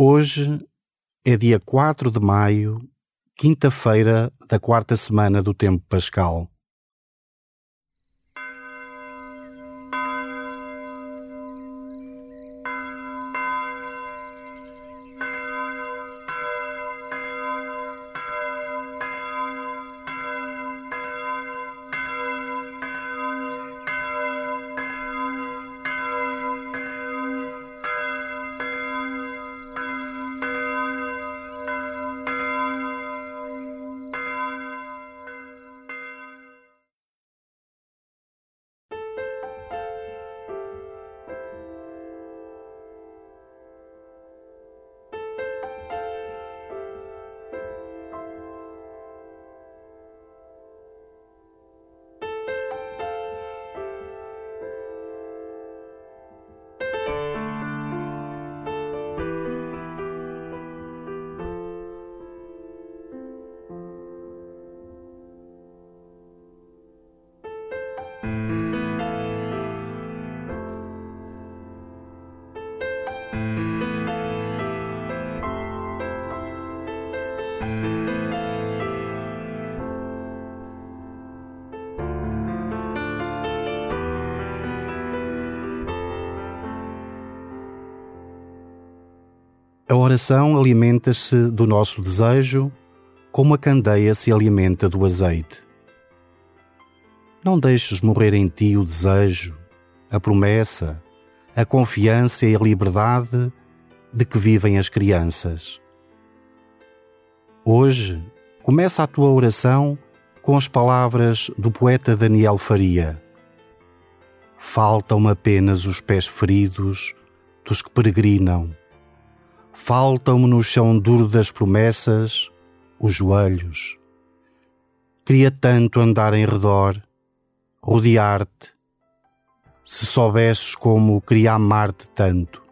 Hoje é dia 4 de maio, quinta-feira da quarta semana do tempo pascal. A oração alimenta-se do nosso desejo, como a candeia se alimenta do azeite. Não deixes morrer em ti o desejo, a promessa, a confiança e a liberdade de que vivem as crianças. Hoje, começa a tua oração com as palavras do poeta Daniel Faria. Faltam apenas os pés feridos dos que peregrinam Faltam-me no chão duro das promessas os joelhos. Queria tanto andar em redor, rodear-te, se soubesses como queria amar-te tanto.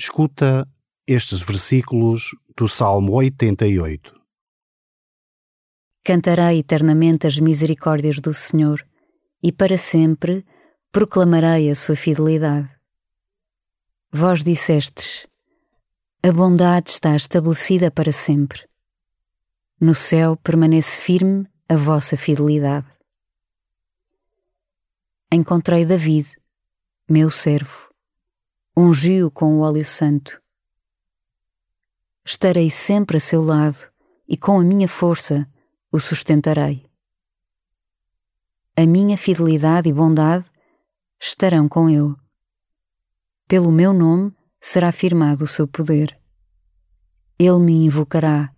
Escuta estes versículos do Salmo 88. Cantarei eternamente as misericórdias do Senhor e para sempre proclamarei a sua fidelidade. Vós dissestes: A bondade está estabelecida para sempre. No céu permanece firme a vossa fidelidade. Encontrei David, meu servo ungiu com o óleo santo. Estarei sempre a seu lado e com a minha força o sustentarei. A minha fidelidade e bondade estarão com ele. Pelo meu nome será firmado o seu poder. Ele me invocará.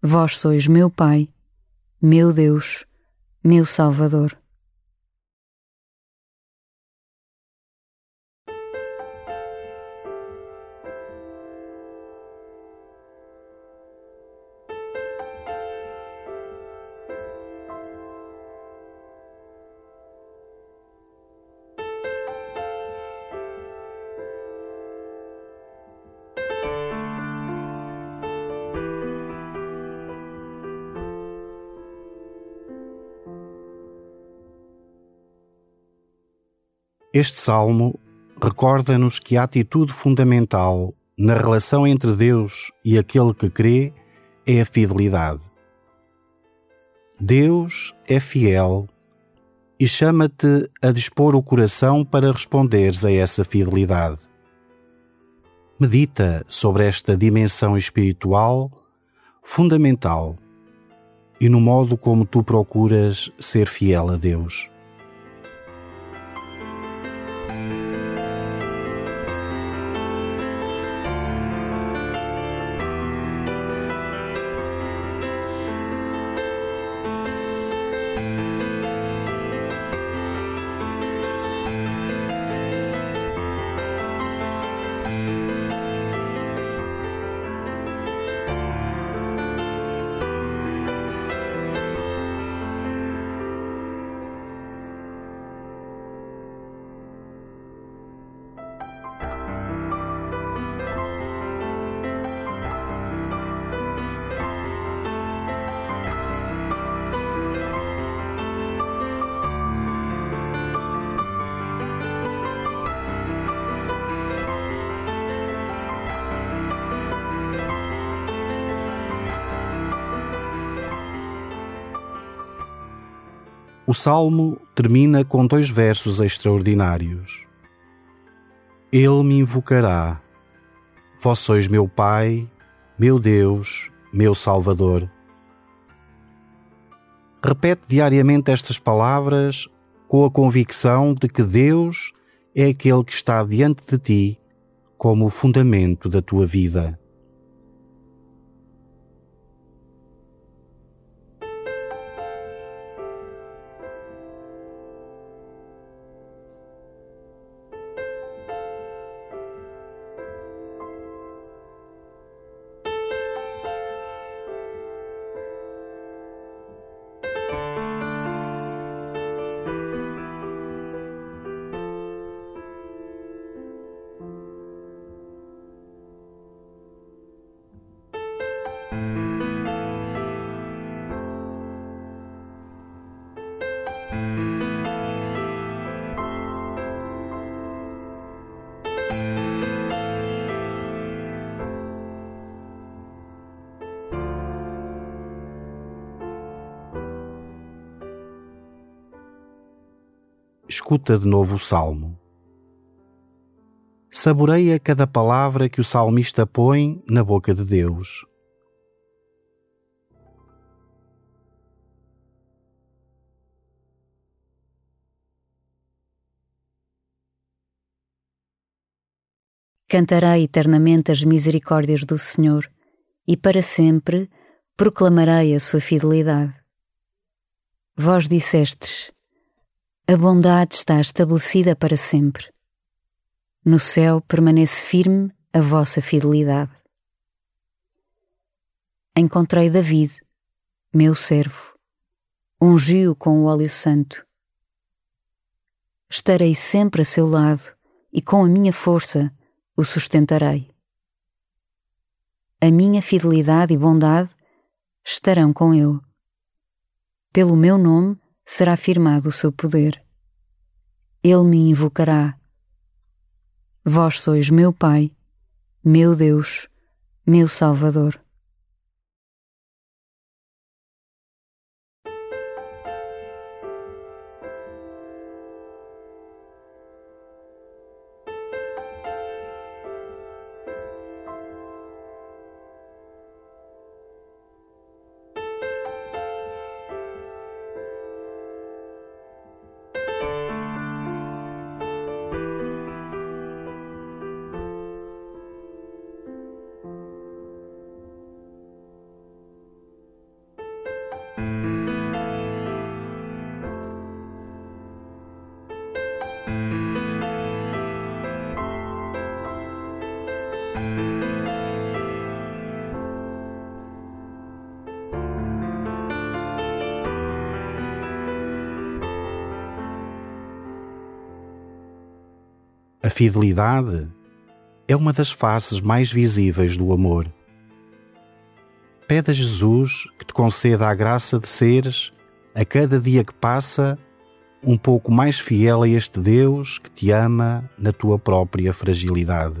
Vós sois meu Pai, meu Deus, meu Salvador. Este salmo recorda-nos que a atitude fundamental na relação entre Deus e aquele que crê é a fidelidade. Deus é fiel e chama-te a dispor o coração para responderes a essa fidelidade. Medita sobre esta dimensão espiritual fundamental e no modo como tu procuras ser fiel a Deus. O salmo termina com dois versos extraordinários. Ele me invocará. Vós sois meu Pai, meu Deus, meu Salvador. Repete diariamente estas palavras com a convicção de que Deus é aquele que está diante de ti como o fundamento da tua vida. Escuta de novo o salmo. Saboreia cada palavra que o salmista põe na boca de Deus. Cantarei eternamente as misericórdias do Senhor e para sempre proclamarei a sua fidelidade. Vós dissestes: a bondade está estabelecida para sempre. No céu permanece firme a vossa fidelidade. Encontrei David, meu servo, ungi-o com o óleo santo. Estarei sempre a seu lado e com a minha força o sustentarei. A minha fidelidade e bondade estarão com ele. Pelo meu nome será firmado o seu poder. Ele me invocará. Vós sois meu Pai, meu Deus, meu Salvador. Fidelidade é uma das faces mais visíveis do amor. Pede a Jesus que te conceda a graça de seres, a cada dia que passa, um pouco mais fiel a este Deus que te ama na tua própria fragilidade.